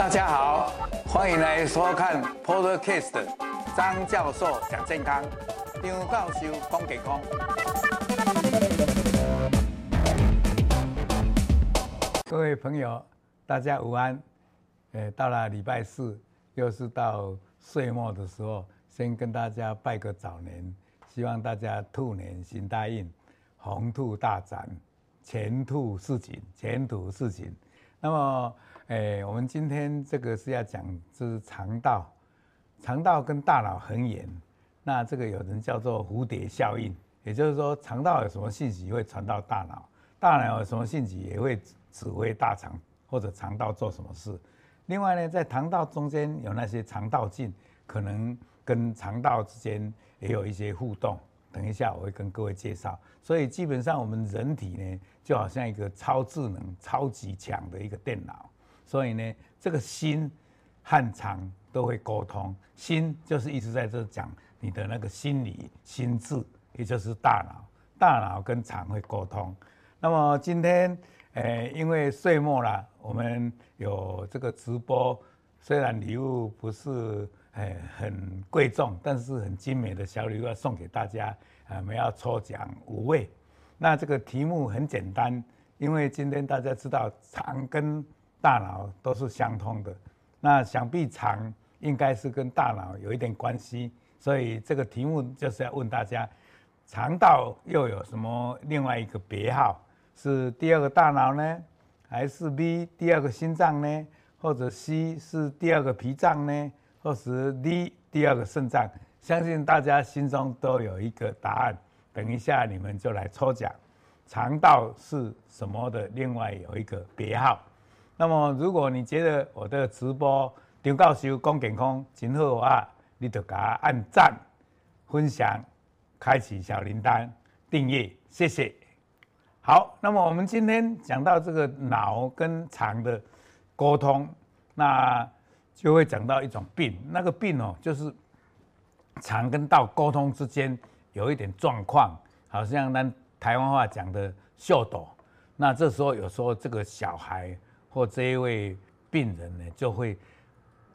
大家好，欢迎来收看 Podcast 张教授讲健康，张教授讲健康。各位朋友，大家午安。呃，到了礼拜四，又是到岁末的时候，先跟大家拜个早年，希望大家兔年行大运，鸿兔大展，前途似锦，前途似锦。那么，诶，我们今天这个是要讲，就是肠道，肠道跟大脑很远，那这个有人叫做蝴蝶效应，也就是说，肠道有什么信息会传到大脑，大脑有什么信息也会指挥大肠或者肠道做什么事。另外呢，在肠道中间有那些肠道镜，可能跟肠道之间也有一些互动。等一下我会跟各位介绍。所以基本上我们人体呢，就好像一个超智能、超级强的一个电脑。所以呢，这个心和肠都会沟通。心就是一直在这讲你的那个心理、心智，也就是大脑。大脑跟肠会沟通。那么今天，呃，因为岁末了，我们有这个直播，虽然礼物不是呃很贵重，但是很精美的小礼物要送给大家。我们要抽奖五位，那这个题目很简单，因为今天大家知道肠跟大脑都是相通的，那想必肠应该是跟大脑有一点关系，所以这个题目就是要问大家，肠道又有什么另外一个别号？是第二个大脑呢，还是 B 第二个心脏呢，或者 C 是第二个脾脏呢，或是 D 第二个肾脏？相信大家心中都有一个答案，等一下你们就来抽奖。肠道是什么的？另外有一个别号。那么如果你觉得我的直播张教授讲健康真好啊，你就给他按赞、分享、开启小铃铛、订阅，谢谢。好，那么我们今天讲到这个脑跟肠的沟通，那就会讲到一种病，那个病哦，就是。肠跟道沟通之间有一点状况，好像咱台湾话讲的“秀逗”。那这时候有时候这个小孩或这一位病人呢，就会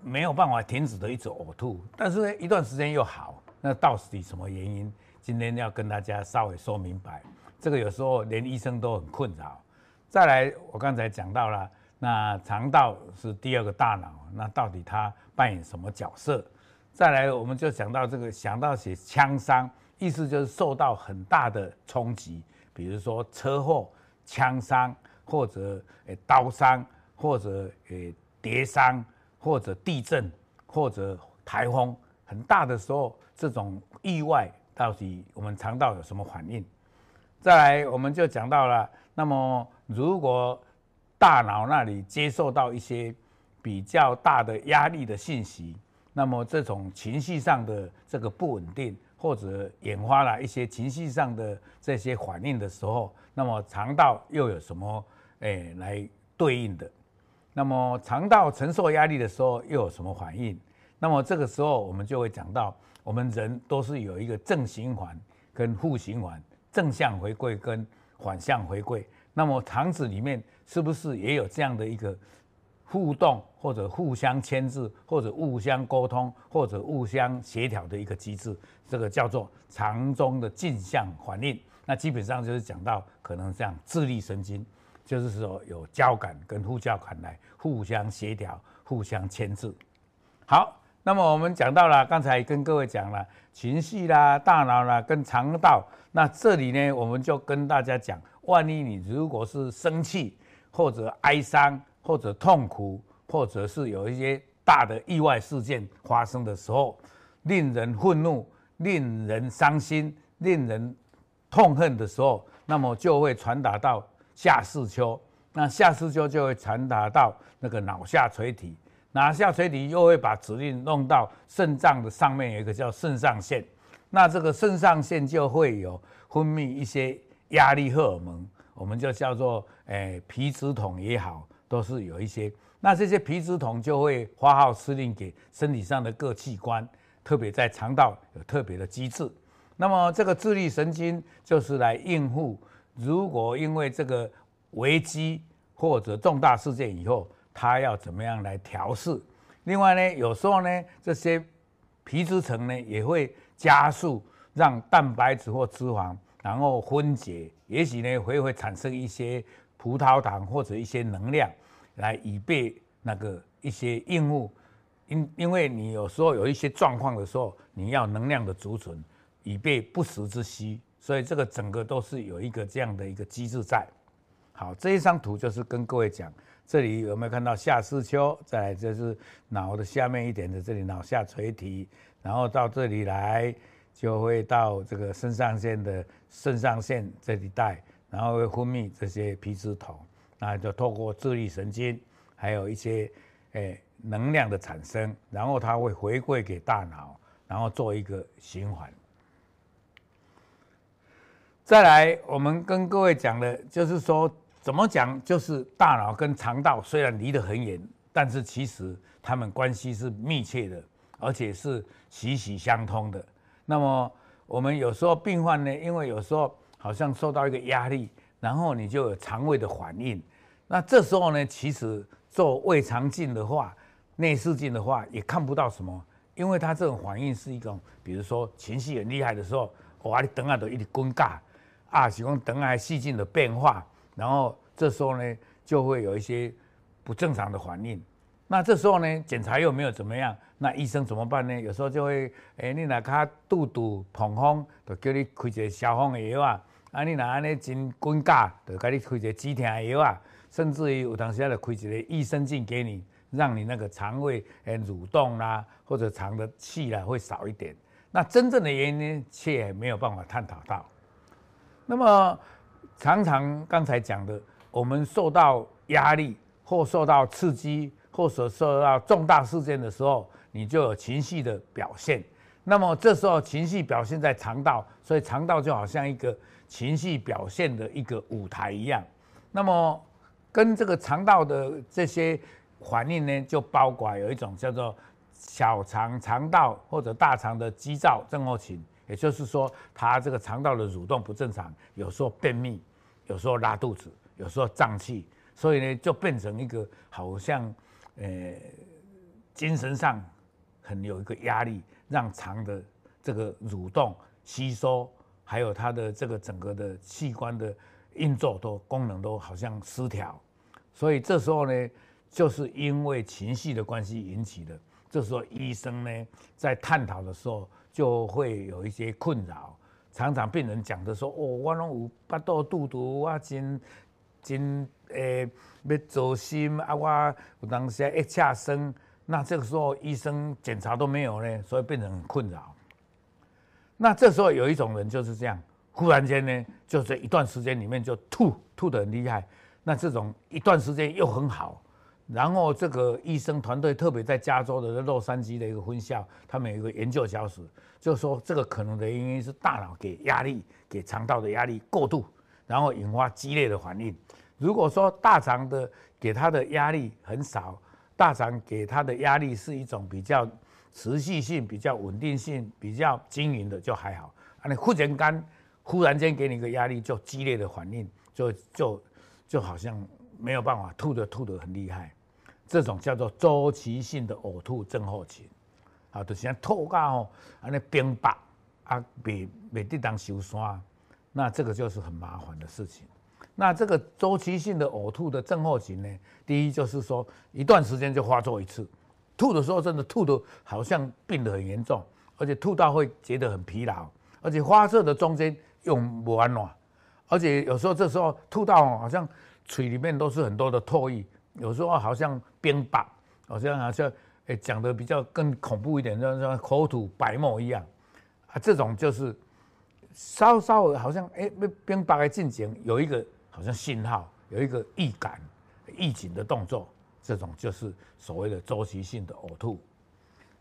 没有办法停止的一直呕吐，但是呢，一段时间又好。那到底什么原因？今天要跟大家稍微说明白。这个有时候连医生都很困扰。再来，我刚才讲到了，那肠道是第二个大脑，那到底它扮演什么角色？再来，我们就讲到这个，想到写枪伤，意思就是受到很大的冲击，比如说车祸、枪伤，或者诶刀伤，或者诶跌伤，或者地震，或者台风，很大的时候，这种意外到底我们肠道有什么反应？再来，我们就讲到了，那么如果大脑那里接受到一些比较大的压力的信息。那么这种情绪上的这个不稳定，或者引发了一些情绪上的这些反应的时候，那么肠道又有什么诶、欸、来对应的？那么肠道承受压力的时候又有什么反应？那么这个时候我们就会讲到，我们人都是有一个正循环跟负循环，正向回归跟反向回归。那么肠子里面是不是也有这样的一个？互动或者互相牵制，或者互相沟通，或者互相协调的一个机制，这个叫做肠中的镜像反应。那基本上就是讲到可能这样，自律神经就是说有交感跟副交感来互相协调、互相牵制。好，那么我们讲到了，刚才跟各位讲了情绪啦、大脑啦跟肠道，那这里呢，我们就跟大家讲，万一你如果是生气或者哀伤。或者痛苦，或者是有一些大的意外事件发生的时候，令人愤怒、令人伤心、令人痛恨的时候，那么就会传达到下视丘，那下视丘就会传达到那个脑下垂体，脑下垂体又会把指令弄到肾脏的上面，有一个叫肾上腺，那这个肾上腺就会有分泌一些压力荷尔蒙，我们就叫做诶、皮质酮也好。都是有一些，那这些皮质酮就会发号施令给身体上的各器官，特别在肠道有特别的机制。那么这个自律神经就是来应付，如果因为这个危机或者重大事件以后，它要怎么样来调试。另外呢，有时候呢，这些皮质层呢也会加速让蛋白质或脂肪然后分解，也许呢会会产生一些葡萄糖或者一些能量，来以备那个一些应物。因因为你有时候有一些状况的时候，你要能量的储存，以备不时之需。所以这个整个都是有一个这样的一个机制在。好，这一张图就是跟各位讲，这里有没有看到下视丘？再来就是脑的下面一点的这里脑下垂体，然后到这里来就会到这个肾上腺的肾上腺这里带，然后会分泌这些皮质酮，那就透过自律神经，还有一些诶能量的产生，然后它会回馈给大脑，然后做一个循环。再来，我们跟各位讲的，就是说怎么讲，就是大脑跟肠道虽然离得很远，但是其实他们关系是密切的，而且是息息相通的。那么我们有时候病患呢，因为有时候好像受到一个压力，然后你就有肠胃的反应。那这时候呢，其实做胃肠镜的话，内视镜的话也看不到什么，因为它这种反应是一种，比如说情绪很厉害的时候，哇，你等下都一直尴尬。啊，喜欢等癌细菌的变化，然后这时候呢，就会有一些不正常的反应。那这时候呢，检查又没有怎么样，那医生怎么办呢？有时候就会，哎，你哪卡肚肚膨风，就叫你开一个消风的药啊。啊，你哪安尼真滚尬，就给你开一个止痛的药啊。甚至于有当时要开一个益生菌给你，让你那个肠胃诶蠕动啦、或者肠的气啦会少一点。那真正的原因呢，却没有办法探讨到。那么，常常刚才讲的，我们受到压力或受到刺激，或者受到重大事件的时候，你就有情绪的表现。那么这时候情绪表现在肠道，所以肠道就好像一个情绪表现的一个舞台一样。那么跟这个肠道的这些反应呢，就包括有一种叫做小肠肠道或者大肠的激躁症候群。也就是说，他这个肠道的蠕动不正常，有时候便秘，有时候拉肚子，有时候胀气，所以呢，就变成一个好像，呃，精神上很有一个压力，让肠的这个蠕动、吸收，还有它的这个整个的器官的运作都功能都好像失调，所以这时候呢，就是因为情绪的关系引起的。这时候医生呢，在探讨的时候。就会有一些困扰，常常病人讲的说：“哦，我拢有腹肚肚肚，我真真诶要走心啊，我有当时一下生，那这个时候医生检查都没有呢，所以病人很困扰。那这时候有一种人就是这样，忽然间呢，就在一段时间里面就吐吐得很厉害，那这种一段时间又很好。”然后这个医生团队特别在加州的洛杉矶的一个分校，他们有一个研究小组，就说这个可能的原因是大脑给压力，给肠道的压力过度，然后引发激烈的反应。如果说大肠的给他的压力很少，大肠给他的压力是一种比较持续性、比较稳定性、比较均匀的，就还好。啊，你忽然间忽然间给你一个压力，就激烈的反应，就就就好像没有办法吐的吐的很厉害。这种叫做周期性的呕吐症候群，啊，就是像吐到哦，安尼冰白啊，未未得当收山，那这个就是很麻烦的事情。那这个周期性的呕吐的症候群呢，第一就是说一段时间就发作一次，吐的时候真的吐得好像病得很严重，而且吐到会觉得很疲劳，而且发作的中间又不安暖，而且有时候这时候吐到好像嘴里面都是很多的唾液。有时候好像冰白，好像好像诶讲的比较更恐怖一点，就像口吐白沫一样啊。这种就是稍稍好像诶冰白的进行有一个好像信号，有一个预感、预警的动作，这种就是所谓的周期性的呕吐。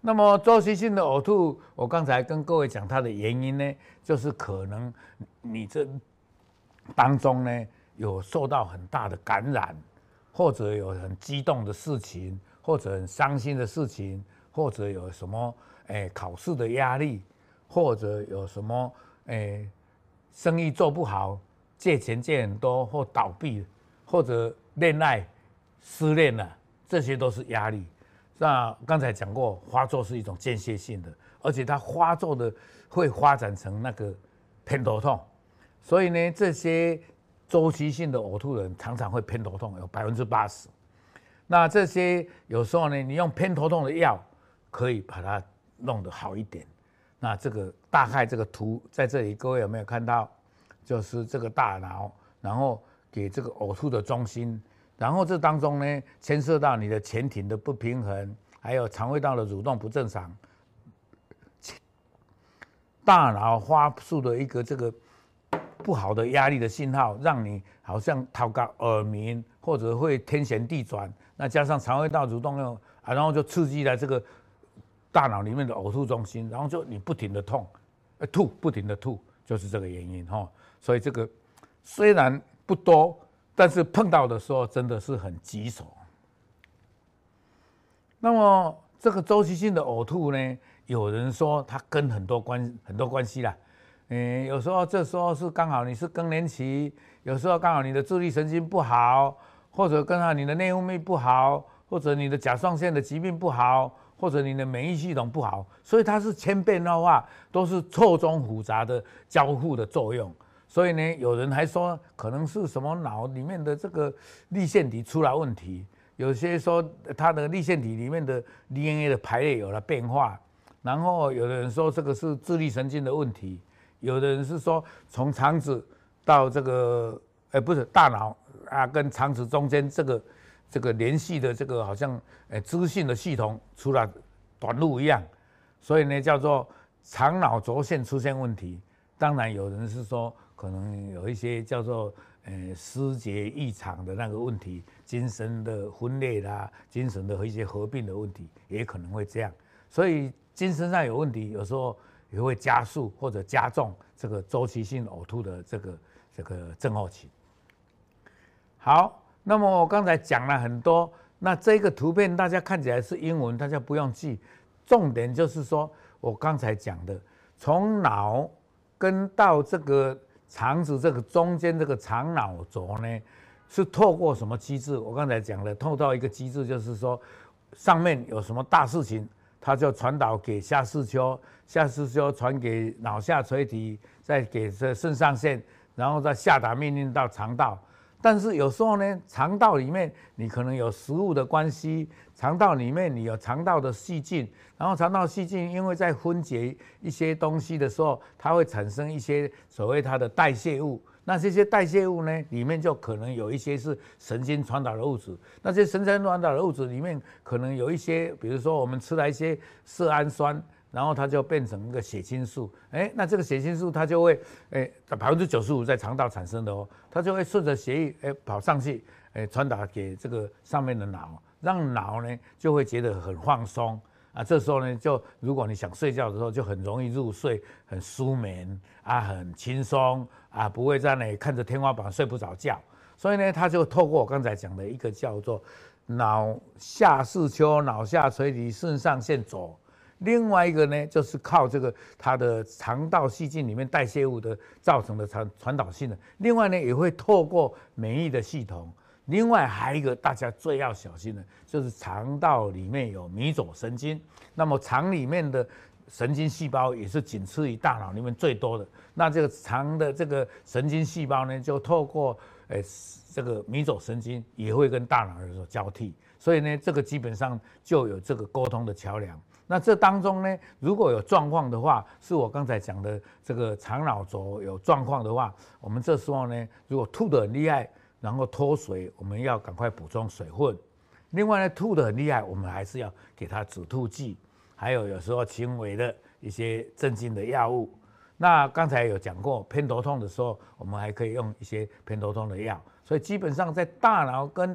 那么周期性的呕吐，我刚才跟各位讲它的原因呢，就是可能你这当中呢有受到很大的感染。或者有很激动的事情，或者很伤心的事情，或者有什么诶、欸、考试的压力，或者有什么诶、欸、生意做不好，借钱借很多或倒闭，或者恋爱失恋了，这些都是压力。那刚才讲过，发作是一种间歇性的，而且它发作的会发展成那个偏头痛，所以呢，这些周期性的呕吐人常常会偏头痛，有百分之八十。那这些有时候呢，你用偏头痛的药可以把它弄得好一点。那这个大概这个图在这里，各位有没有看到？就是这个大脑，然后给这个呕吐的中心。然后这当中呢，牵涉到你的前庭的不平衡，还有肠胃道的蠕动不正常，大脑发出的一个这个不好的压力的信号，让你好像头壳耳鸣，或者会天旋地转。那加上肠胃道蠕动又啊，然后就刺激了这个大脑里面的呕吐中心，然后就你不停的痛，吐不停的吐，就是这个原因哈。所以这个虽然不多。但是碰到的时候真的是很棘手。那么这个周期性的呕吐呢，有人说它跟很多关很多关系啦。嗯，有时候这时候是刚好你是更年期，有时候刚好你的自律神经不好，或者刚好你的内分泌不好，或者你的甲状腺的疾病不好，或者你的免疫系统不好，所以它是千变万化，都是错综复杂的交互的作用。所以呢，有人还说可能是什么脑里面的这个粒线体出了问题，有些说它的粒线体里面的 DNA 的排列有了变化，然后有的人说这个是自律神经的问题，有的人是说从肠子到这个，哎，不是大脑啊，跟肠子中间这个这个联系的这个好像哎资讯的系统出了短路一样，所以呢叫做肠脑轴线出现问题。当然有人是说。可能有一些叫做呃失节异常的那个问题，精神的分裂啦，精神的和一些合并的问题，也可能会这样。所以精神上有问题，有时候也会加速或者加重这个周期性呕吐的这个这个症候群。好，那么我刚才讲了很多，那这个图片大家看起来是英文，大家不用记，重点就是说我刚才讲的，从脑跟到这个。肠子这个中间这个肠脑轴呢，是透过什么机制？我刚才讲了，透到一个机制，就是说上面有什么大事情，它就传导给下视丘，下视丘传给脑下垂体，再给这肾上腺，然后再下达命令到肠道。但是有时候呢，肠道里面你可能有食物的关系，肠道里面你有肠道的细菌，然后肠道细菌因为在分解一些东西的时候，它会产生一些所谓它的代谢物。那这些代谢物呢，里面就可能有一些是神经传导的物质。那些神经传导的物质里面可能有一些，比如说我们吃了一些色氨酸。然后它就变成一个血清素，哎，那这个血清素它就会，哎，百分之九十五在肠道产生的哦，它就会顺着血液，哎，跑上去，哎，传达给这个上面的脑，让脑呢就会觉得很放松啊。这时候呢，就如果你想睡觉的时候，就很容易入睡，很舒眠啊，很轻松啊，不会在那里看着天花板睡不着觉。所以呢，它就透过我刚才讲的一个叫做脑下视丘、脑下垂体、肾上腺轴。另外一个呢，就是靠这个它的肠道细菌里面代谢物的造成的传传导性的。另外呢，也会透过免疫的系统。另外还有一个大家最要小心的，就是肠道里面有迷走神经。那么肠里面的神经细胞也是仅次于大脑里面最多的。那这个肠的这个神经细胞呢，就透过诶这个迷走神经也会跟大脑有所交替。所以呢，这个基本上就有这个沟通的桥梁。那这当中呢，如果有状况的话，是我刚才讲的这个肠脑轴有状况的话，我们这时候呢，如果吐得很厉害，然后脱水，我们要赶快补充水分。另外呢，吐得很厉害，我们还是要给他止吐剂，还有有时候轻微的一些镇静的药物。那刚才有讲过，偏头痛的时候，我们还可以用一些偏头痛的药。所以基本上在大脑跟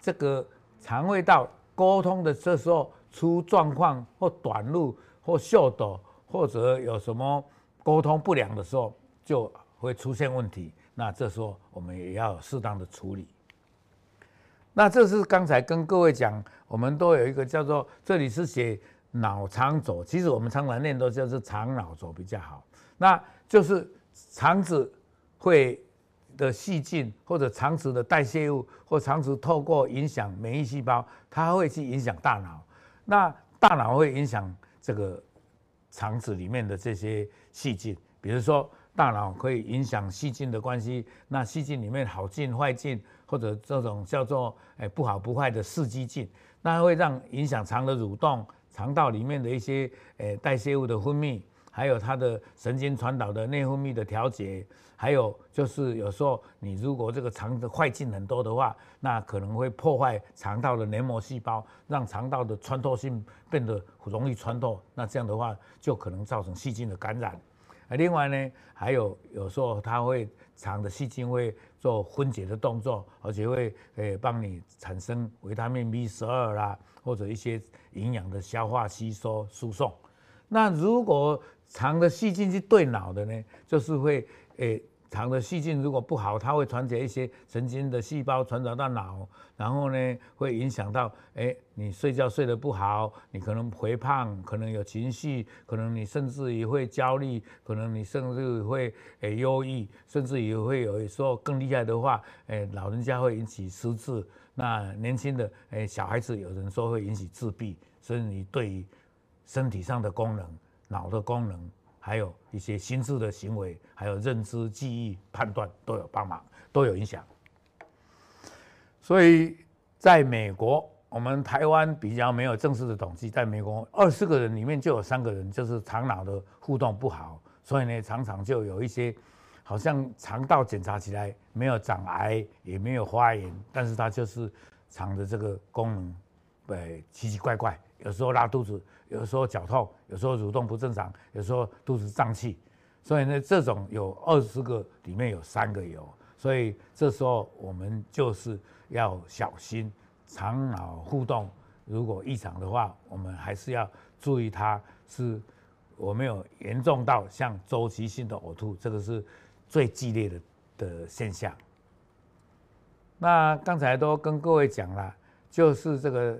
这个肠胃道沟通的这时候。出状况或短路或秀逗，或者有什么沟通不良的时候，就会出现问题。那这时候我们也要适当的处理。那这是刚才跟各位讲，我们都有一个叫做这里是写脑肠轴，其实我们常常念都叫做肠脑轴比较好。那就是肠子会的细菌或者肠子的代谢物，或肠子透过影响免疫细胞，它会去影响大脑。那大脑会影响这个肠子里面的这些细菌，比如说大脑可以影响细菌的关系，那细菌里面好菌坏菌，或者这种叫做诶不好不坏的刺激菌，那会让影响肠的蠕动，肠道里面的一些诶代谢物的分泌。还有它的神经传导的内分泌的调节，还有就是有时候你如果这个肠的坏菌很多的话，那可能会破坏肠道的黏膜细胞，让肠道的穿透性变得容易穿透，那这样的话就可能造成细菌的感染。另外呢，还有有时候它会肠的细菌会做分解的动作，而且会诶帮你产生维他命 B 十二啦，或者一些营养的消化吸收输送。那如果肠的细菌是对脑的呢，就是会诶，肠的细菌如果不好，它会传递一些神经的细胞传导到脑，然后呢会影响到诶，你睡觉睡得不好，你可能肥胖，可能有情绪，可能你甚至于会焦虑，可能你甚至会诶忧郁，甚至于会有时候更厉害的话，诶老人家会引起失智，那年轻的诶小孩子有人说会引起自闭，所以你对于身体上的功能。脑的功能，还有一些心智的行为，还有认知、记忆、判断都有帮忙，都有影响。所以，在美国，我们台湾比较没有正式的统计，在美国二十个人里面就有三个人就是肠脑的互动不好，所以呢，常常就有一些好像肠道检查起来没有长癌，也没有发炎，但是它就是肠的这个功能，对，奇奇怪怪。有时候拉肚子，有时候绞痛，有时候蠕动不正常，有时候肚子胀气，所以呢，这种有二十个里面有三个有，所以这时候我们就是要小心肠脑互动，如果异常的话，我们还是要注意它是，我没有严重到像周期性的呕吐，这个是最激烈的的现象。那刚才都跟各位讲了，就是这个。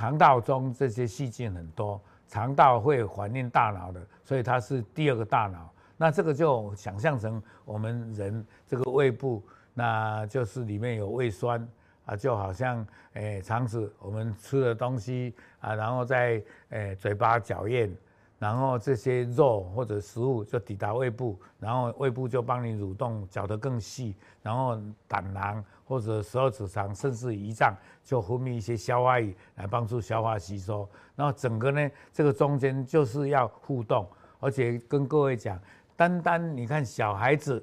肠道中这些细菌很多，肠道会反映大脑的，所以它是第二个大脑。那这个就想象成我们人这个胃部，那就是里面有胃酸啊，就好像诶肠子，我们吃的东西啊，然后在诶嘴巴嚼咽。然后这些肉或者食物就抵达胃部，然后胃部就帮你蠕动，搅得更细，然后胆囊或者十二指肠甚至胰脏就分泌一些消化液来帮助消化吸收。然后整个呢，这个中间就是要互动，而且跟各位讲，单单你看小孩子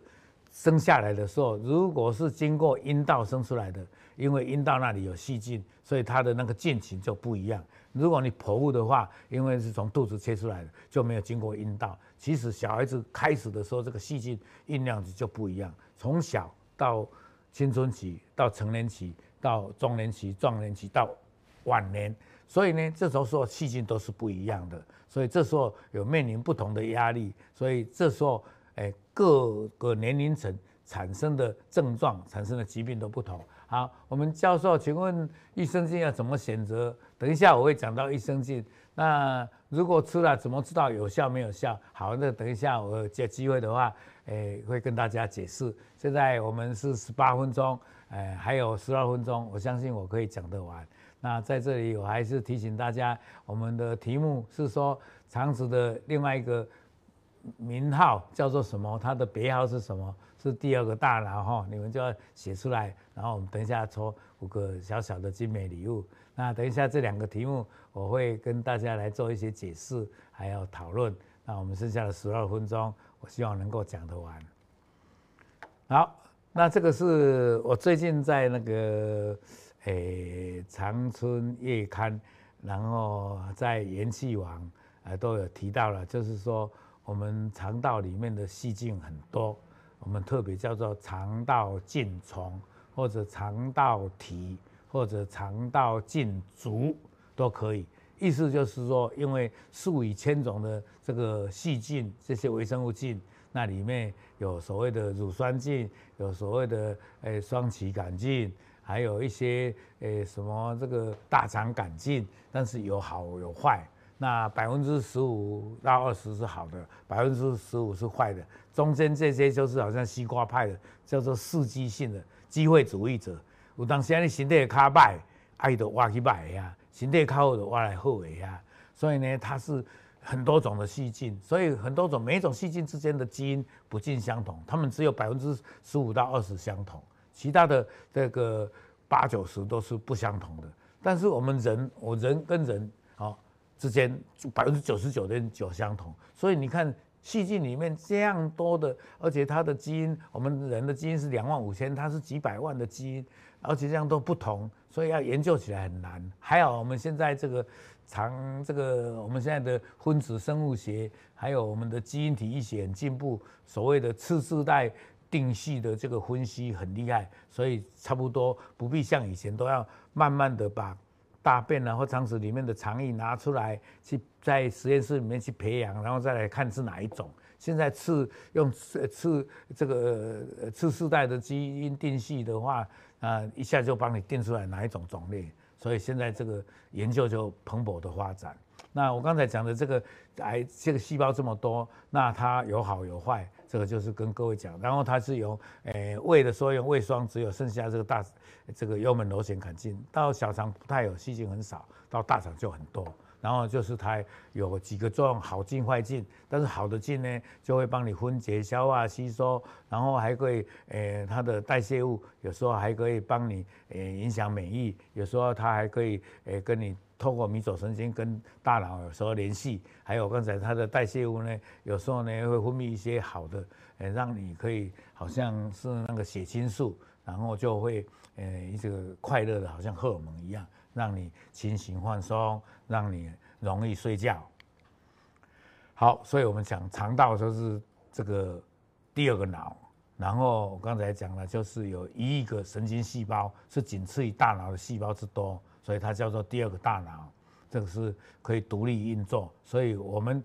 生下来的时候，如果是经过阴道生出来的，因为阴道那里有细菌，所以它的那个菌群就不一样。如果你剖腹的话，因为是从肚子切出来的，就没有经过阴道。其实小孩子开始的时候，这个细菌酝酿的就不一样。从小到青春期，到成年期，到中年期、壮年期，到晚年，所以呢，这时候说细菌都是不一样的。所以这时候有面临不同的压力，所以这时候，哎，各个年龄层产生的症状、产生的疾病都不同。好，我们教授，请问益生菌要怎么选择？等一下我会讲到益生菌。那如果吃了，怎么知道有效没有效？好，那等一下我有机会的话，诶，会跟大家解释。现在我们是十八分钟，诶，还有十二分钟，我相信我可以讲得完。那在这里我还是提醒大家，我们的题目是说肠子的另外一个名号叫做什么？它的别号是什么？是第二个大脑哈，你们就要写出来，然后我们等一下抽五个小小的精美礼物。那等一下这两个题目，我会跟大家来做一些解释，还有讨论。那我们剩下的十二分钟，我希望能够讲得完。好，那这个是我最近在那个诶长春月刊，然后在元气网呃都有提到了，就是说我们肠道里面的细菌很多。我们特别叫做肠道菌虫，或者肠道体，或者肠道菌族都可以。意思就是说，因为数以千种的这个细菌，这些微生物菌，那里面有所谓的乳酸菌，有所谓的诶双歧杆菌，还有一些诶什么这个大肠杆菌，但是有好有坏。那百分之十五到二十是好的，百分之十五是坏的，中间这些就是好像西瓜派的，叫做刺激性的机会主义者。有当时你身体会较歹，爱就挖去歹呀，身体较好就挖来好的呀。所以呢，它是很多种的细菌，所以很多种每一种细菌之间的基因不尽相同，它们只有百分之十五到二十相同，其他的这个八九十都是不相同的。但是我们人，我人跟人之间百分之九十九点九相同，所以你看细菌里面这样多的，而且它的基因，我们人的基因是两万五千，它是几百万的基因。而且这样都不同，所以要研究起来很难。还有我们现在这个长这个我们现在的分子生物学，还有我们的基因体一些很进步，所谓的次世代定序的这个分析很厉害，所以差不多不必像以前都要慢慢的把大便啊或肠子里面的肠液拿出来，去在实验室里面去培养，然后再来看是哪一种。现在次用次次这个次世代的基因定序的话。啊，一下就帮你定出来哪一种种类，所以现在这个研究就蓬勃的发展。那我刚才讲的这个癌，这个细胞这么多，那它有好有坏，这个就是跟各位讲。然后它是由诶胃的时候用胃酸，只有剩下这个大这个幽门螺旋杆菌，到小肠不太有细菌很少，到大肠就很多。然后就是它有几个作用，好菌坏菌，但是好的菌呢，就会帮你分解、消化、吸收，然后还可以，呃，它的代谢物有时候还可以帮你，呃，影响免疫，有时候它还可以，呃，跟你透过迷走神经跟大脑有时候联系，还有刚才它的代谢物呢，有时候呢会分泌一些好的，呃，让你可以好像是那个血清素，然后就会，呃，这个快乐的好像荷尔蒙一样。让你清醒放松，让你容易睡觉。好，所以我们讲肠道就是这个第二个脑。然后我刚才讲了，就是有一亿个神经细胞，是仅次于大脑的细胞之多，所以它叫做第二个大脑。这个是可以独立运作。所以我们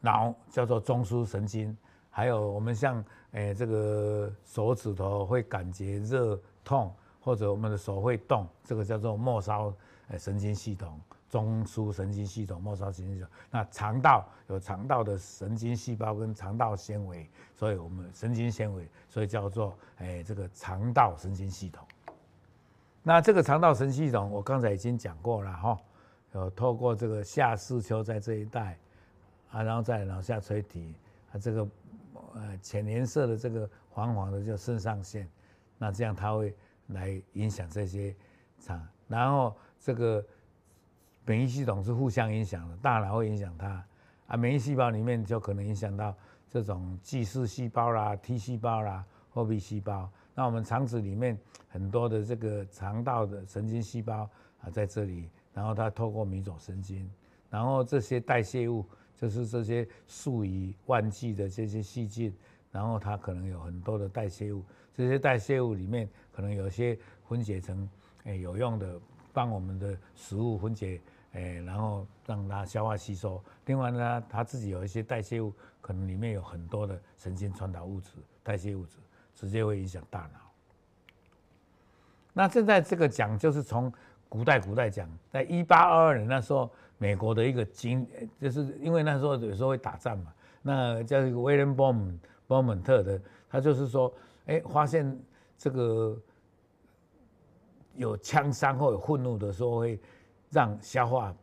脑叫做中枢神经，还有我们像诶这个手指头会感觉热痛。或者我们的手会动，这个叫做末梢神经系统、中枢神经系统、末梢神经系统。那肠道有肠道的神经细胞跟肠道纤维，所以我们神经纤维，所以叫做诶这个肠道神经系统。那这个肠道神经系统，我刚才已经讲过了哈，有透过这个下视丘在这一带啊，然后在脑下垂体啊，这个呃浅颜色的这个黄黄的叫肾上腺，那这样它会。来影响这些肠，然后这个免疫系统是互相影响的，大脑会影响它啊，免疫细胞里面就可能影响到这种巨噬细胞啦、T 细胞啦、货币细胞。那我们肠子里面很多的这个肠道的神经细胞啊在这里，然后它透过迷走神经，然后这些代谢物就是这些数以万计的这些细菌，然后它可能有很多的代谢物。这些代谢物里面可能有些分解成诶有用的，帮我们的食物分解诶，然后让它消化吸收。另外呢，它自己有一些代谢物，可能里面有很多的神经传导物质、代谢物质，直接会影响大脑。那现在这个讲就是从古代古代讲，在一八二二年那时候，美国的一个经，就是因为那时候有时候会打仗嘛，那叫一个威廉·波姆波蒙特的，他就是说。哎，发现这个有枪伤或有愤怒的时候，会让消化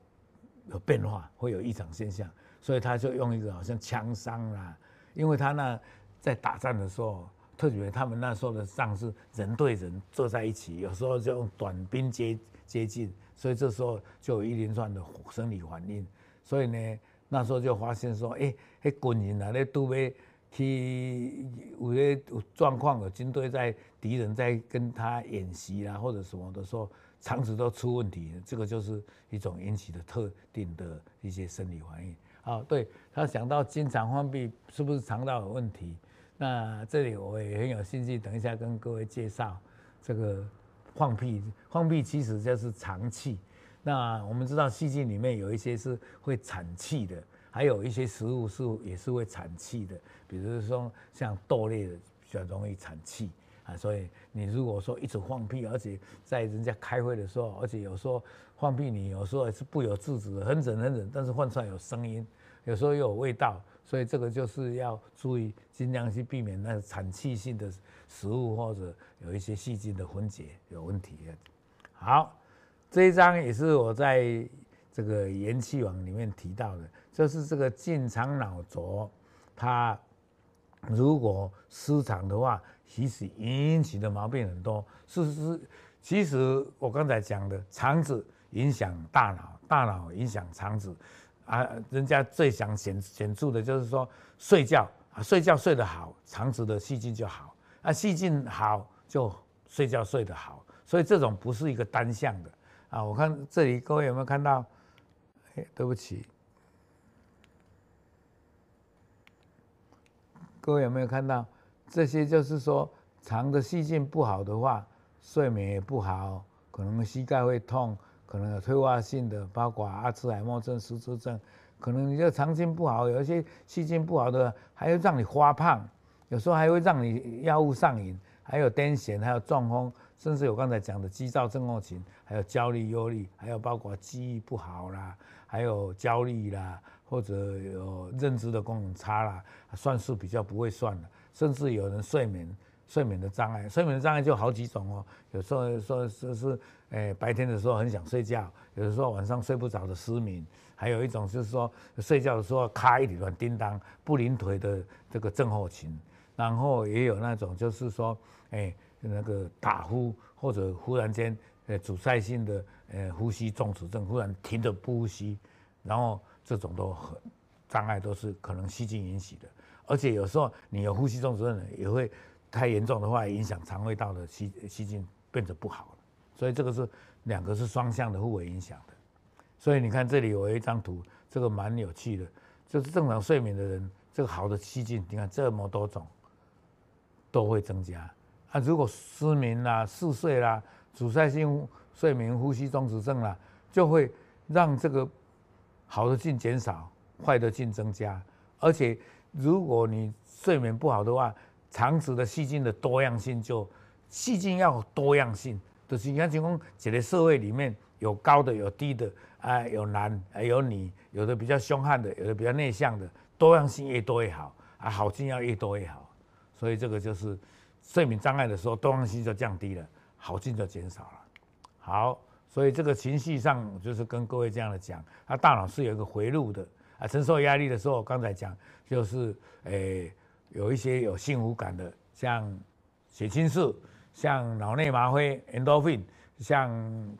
有变化，会有异常现象，所以他就用一个好像枪伤啦，因为他那在打仗的时候，特别他们那时候的仗是人对人坐在一起，有时候就用短兵接接近，所以这时候就有一连串的生理反应，所以呢，那时候就发现说，哎，那军人啊，那都被。去有些有状况，有军队在敌人在跟他演习啦，或者什么的时候，肠子都出问题，这个就是一种引起的特定的一些生理反应。啊，对，他想到经常放屁是不是肠道有问题？那这里我也很有兴趣，等一下跟各位介绍这个放屁。放屁其实就是肠气。那我们知道细菌里面有一些是会产气的。还有一些食物是也是会产气的，比如说像豆类的比较容易产气啊，所以你如果说一直放屁，而且在人家开会的时候，而且有时候放屁，你有时候也是不由自主的，很忍很忍，但是放出来有声音，有时候又有味道，所以这个就是要注意，尽量去避免那个产气性的食物或者有一些细菌的分解有问题。好，这一章也是我在这个元气网里面提到的，就是这个进肠脑浊，它如果失常的话。其实引起的毛病很多，是是，其实我刚才讲的，肠子影响大脑，大脑影响肠子，啊，人家最想显显著的就是说睡觉啊，睡觉睡得好，肠子的细菌就好，啊，细菌好就睡觉睡得好，所以这种不是一个单向的啊。我看这里各位有没有看到？哎，对不起，各位有没有看到？这些就是说，肠的细菌不好的话，睡眠也不好，可能膝盖会痛，可能有退化性的，包括阿兹海默症、失智症，可能你这肠菌不好，有一些细菌不好的，还会让你发胖，有时候还会让你药物上瘾，还有癫痫，还有中风，甚至有刚才讲的急躁症候群，还有焦虑、忧虑，还有包括记忆不好啦，还有焦虑啦，或者有认知的功能差啦，算数比较不会算了。甚至有人睡眠睡眠的障碍，睡眠的障碍就好几种哦。有时候说是是，诶，白天的时候很想睡觉，有的时候晚上睡不着的失眠，还有一种就是说睡觉的时候咔一直乱叮当不灵腿的这个症候群。然后也有那种就是说，诶，那个打呼或者忽然间诶阻塞性的诶呼吸中止症，忽然停着不呼吸，然后这种都很障碍都是可能细菌引起的。而且有时候你有呼吸中止症，也会太严重的话，影响肠胃道的细细菌变得不好了。所以这个是两个是双向的互为影响的。所以你看这里有一张图，这个蛮有趣的，就是正常睡眠的人，这个好的细菌，你看这么多种都会增加。啊，如果失眠啦、嗜睡啦、阻塞性睡眠呼吸中止症啦，就会让这个好的菌减少，坏的菌增加，而且。如果你睡眠不好的话，肠子的细菌的多样性就细菌要多样性，就是你看，情况这个社会里面有高的有低的啊，有男啊有女，有的比较凶悍的，有的比较内向的，多样性越多越好啊，好菌要越多越好，所以这个就是睡眠障碍的时候，多样性就降低了，好菌就减少了。好，所以这个情绪上就是跟各位这样的讲，它大脑是有一个回路的。啊，承受压力的时候，刚才讲就是，诶、有一些有幸福感的，像血清素，像脑内麻啡 （endorphin），像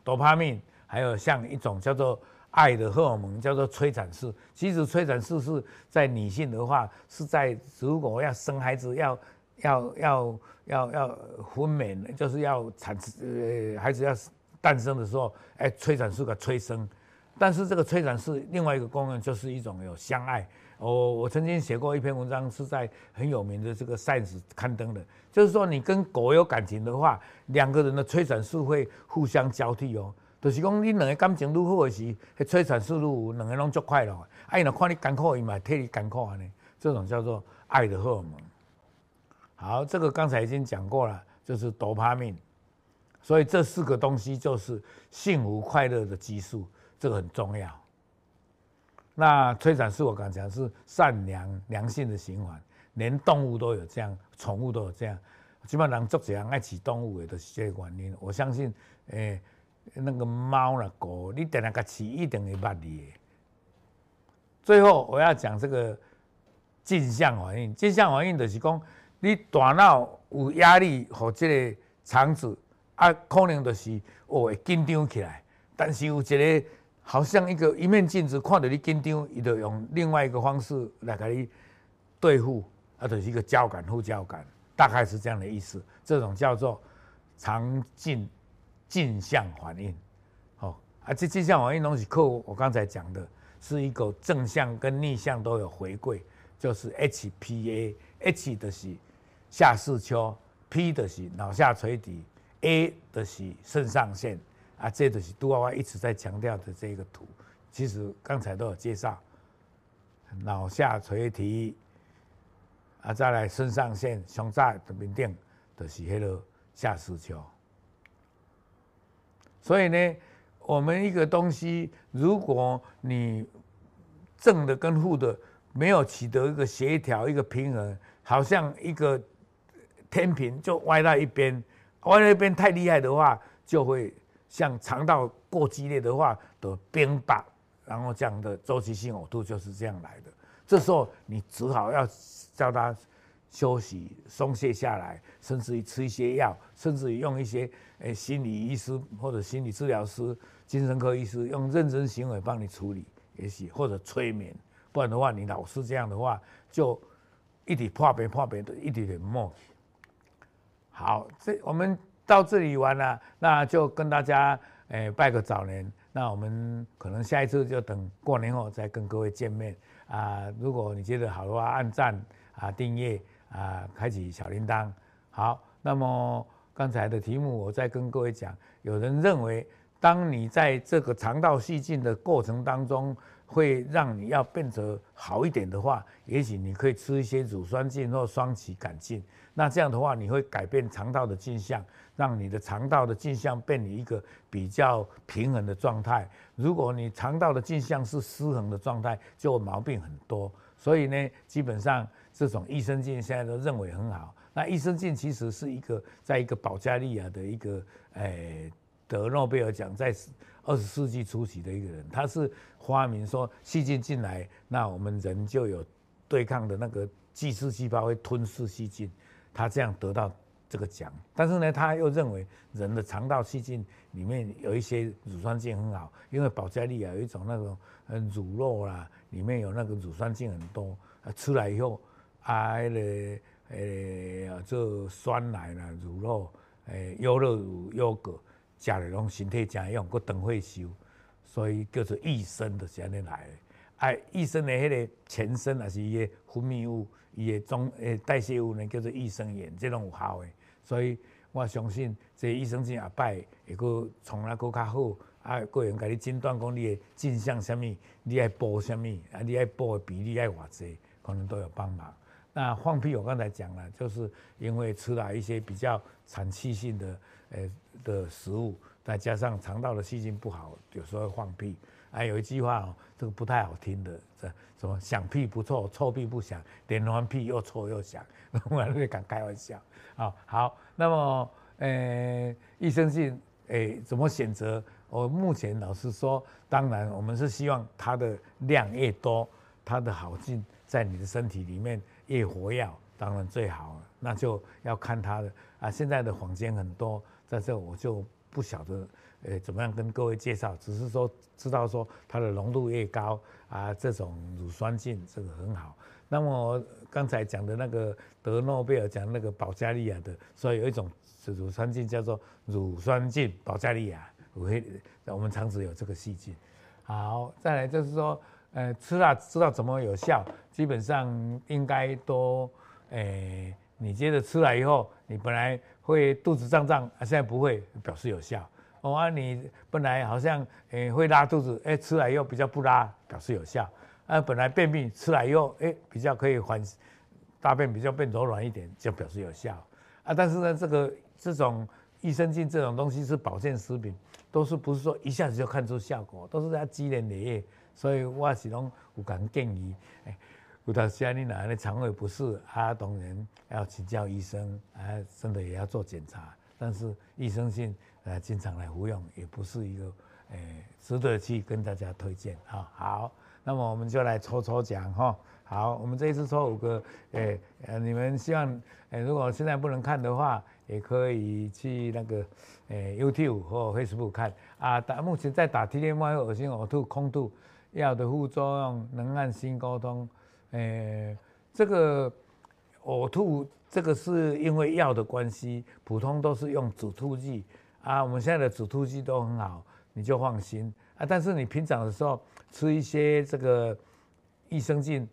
多巴胺，还有像一种叫做爱的荷尔蒙，叫做催产素。其实催产素是在女性的话，是在如果要生孩子要要要要要分娩，就是要产呃孩子要诞生的时候，哎，催产素给催生。但是这个催产素另外一个功能就是一种有相爱。我我曾经写过一篇文章，是在很有名的这个 Science 刊登的，就是说你跟狗有感情的话，两个人的催产素会互相交替哦。就是讲你两个感情愈好的时，催产素愈有，两个人足快乐。哎，那看你艰苦，伊嘛替你艰苦啊呢。这种叫做爱的荷尔蒙。好，这个刚才已经讲过了，就是多巴胺。所以这四个东西就是幸福快乐的激素。这个很重要。那催产素我刚才讲是善良良性的循环，连动物都有这样，宠物都有这样。基本上做这样爱饲动物的都是这个原因。我相信，诶，那个猫啦狗，你等下个饲一定会捌你的。最后我要讲这个镜像反应，镜像反应就是讲你大脑有压力和这个肠子啊，可能就是哦会紧张起来，但是有一个。好像一个一面镜子，看到你紧张，伊就用另外一个方式来给你对付，啊，就是一个交感副交感，大概是这样的意思。这种叫做肠镜镜像反应，哦啊，这镜像反应东西，靠我刚才讲的，是一个正向跟逆向都有回馈，就是 HPA，H 的是下视丘，P 的是脑下垂体，A 的是肾上腺。啊，这都是杜娃娃一直在强调的这个图，其实刚才都有介绍，脑下垂体，啊，再来肾上腺、胸罩的面顶，就是迄个下视丘。所以呢，我们一个东西，如果你正的跟负的没有取得一个协调、一个平衡，好像一个天平就歪到一边，歪到一边太厉害的话，就会像肠道过激烈的话的冰雹，然后这样的周期性呕吐就是这样来的。这时候你只好要叫他休息、松懈下来，甚至于吃一些药，甚至于用一些诶心理医师或者心理治疗师、精神科医师用认真行为帮你处理，也许或者催眠，不然的话你老是这样的话，就一直破病破病的，一直的莫。好，这我们到这里完了，那就跟大家诶拜个早年。那我们可能下一次就等过年后再跟各位见面。啊，如果你觉得好的话，按赞啊，订阅啊，开启小铃铛。好，那么刚才的题目我再跟各位讲，有人认为，当你在这个肠道细菌的过程当中，会让你要变得好一点的话，也许你可以吃一些乳酸菌或双歧杆菌。那这样的话，你会改变肠道的镜像，让你的肠道的镜像变成一个比较平衡的状态。如果你肠道的镜像是失衡的状态，就毛病很多。所以呢，基本上这种益生菌现在都认为很好。那益生菌其实是一个，在一个保加利亚的一个，诶、得诺贝尔奖在二十世纪初期的一个人，他是发明说细菌进来，那我们人就有对抗的那个巨噬细胞会吞噬细菌。他这样得到这个奖，但是呢，他又认为人的肠道细菌里面有一些乳酸菌很好，因为保加利亚有一种那种嗯乳酪啦，里面有那个乳酸菌很多，啊，吃来以后啊，那个呃，做酸奶啦、乳酪、诶优酪乳、优格，吃了拢身体真用，佫长岁数，所以叫做益生的是安尼来的。啊，益生的迄个前身也是伊个分泌物。伊的总诶代谢物呢，叫做益生元，这种有效的，所以我相信这益生菌下摆会搁从来搁较好。啊，个人甲你诊断讲你的镜像什么，你爱补什么，啊，你爱补的比例爱偌济，可能都有帮忙。那放屁我刚才讲了，就是因为吃了一些比较产气性的诶的食物，再加上肠道的细菌不好，有时候放屁。还有一句话哦，这个不太好听的，这什么响屁不臭，臭屁不响，连环屁又臭又响，我还是敢开玩笑。好，好，那么呃，益生菌诶怎么选择？我目前老实说，当然我们是希望它的量越多，它的好菌在你的身体里面越活跃，当然最好了。那就要看它的啊，现在的坊间很多，在这我就不晓得。诶，怎么样跟各位介绍？只是说知道说它的浓度越高啊，这种乳酸菌这个很好。那么刚才讲的那个得诺贝尔奖那个保加利亚的，所以有一种乳酸菌叫做乳酸菌保加利亚，我我们肠子有这个细菌。好，再来就是说，呃，吃了知道怎么有效，基本上应该都，诶，你接着吃了以后，你本来会肚子胀胀，啊，现在不会，表示有效。哦啊，你本来好像诶会拉肚子，诶吃了以后比较不拉，表示有效。啊，本来便秘吃了以后，诶比较可以缓，大便比较变柔软一点，就表示有效。啊，但是呢，这个这种益生菌这种东西是保健食品，都是不是说一下子就看出效果，都是要积累的。所以我是拢有讲建议，诶，有当时你哪的肠胃不适，啊当然要请教医生，啊真的也要做检查。但是益生菌。呃，经常来服用也不是一个，诶、值得去跟大家推荐啊。好，那么我们就来抽抽奖哈。好，我们这一次抽五个，诶、呃，你们希望，诶、如果现在不能看的话，也可以去那个，诶、，YouTube 或 Facebook 看啊。打目前在打 T-DM1 恶心呕吐空吐药的副作用能按心沟通，诶、这个呕吐这个是因为药的关系，普通都是用止吐剂。啊，我们现在的止吐剂都很好，你就放心啊。但是你平常的时候吃一些这个益生菌，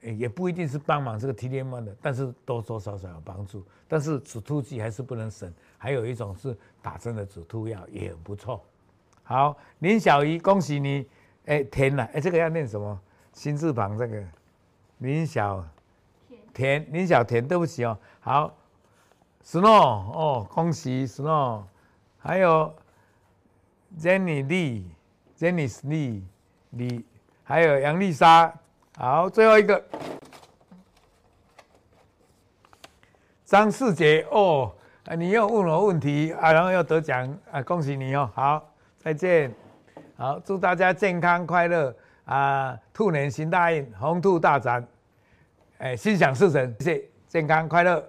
也不一定是帮忙这个 T-DM1 的，但是多多少少有帮助。但是止吐剂还是不能省，还有一种是打针的止吐药也很不错。好，林小怡，恭喜你，哎，填了，哎，这个要念什么？心字旁这个，林小田，林小田，对不起哦。好。Snow 哦，恭喜 Snow，还有 Jenny Lee，Jenny Lee 李，还有杨丽莎，好，最后一个。张世杰哦，你又问我问题啊，然后又得奖啊，恭喜你哦，好，再见，好，祝大家健康快乐啊，兔年行大运，鸿兔大展，哎，心想事成，谢谢，健康快乐。